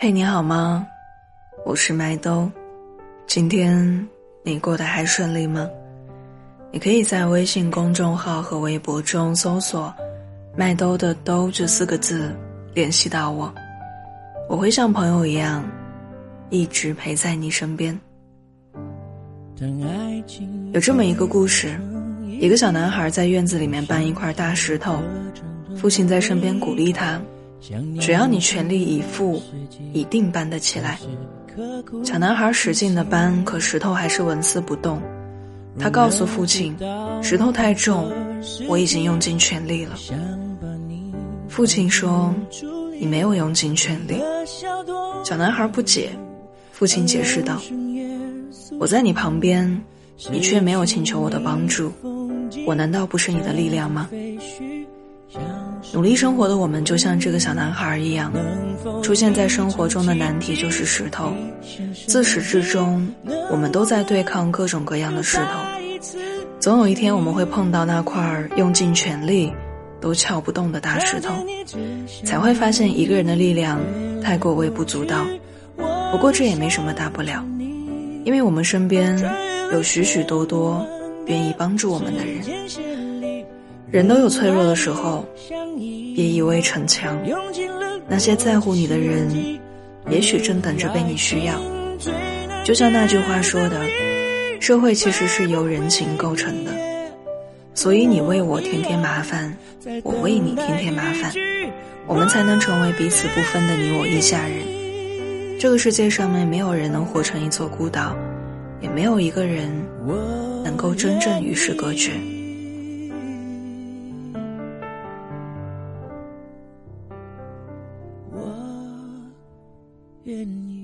嘿，你好吗？我是麦兜，今天你过得还顺利吗？你可以在微信公众号和微博中搜索“麦兜的兜”这四个字联系到我，我会像朋友一样一直陪在你身边。有这么一个故事，一个小男孩在院子里面搬一块大石头，父亲在身边鼓励他。只要你全力以赴，一定搬得起来。小男孩使劲的搬，可石头还是纹丝不动。他告诉父亲：“石头太重，我已经用尽全力了。”父亲说：“你没有用尽全力。”小男孩不解，父亲解释道：“我在你旁边，你却没有请求我的帮助，我难道不是你的力量吗？”努力生活的我们，就像这个小男孩一样，出现在生活中的难题就是石头。自始至终，我们都在对抗各种各样的石头。总有一天，我们会碰到那块用尽全力都撬不动的大石头，才会发现一个人的力量太过微不足道。不过这也没什么大不了，因为我们身边有许许多多愿意帮助我们的人。人都有脆弱的时候，别以为逞强。那些在乎你的人，也许正等着被你需要。就像那句话说的，社会其实是由人情构成的，所以你为我添添麻烦，我为你添添麻烦，我们才能成为彼此不分的你我一家人。这个世界上面没有人能活成一座孤岛，也没有一个人能够真正与世隔绝。愿意。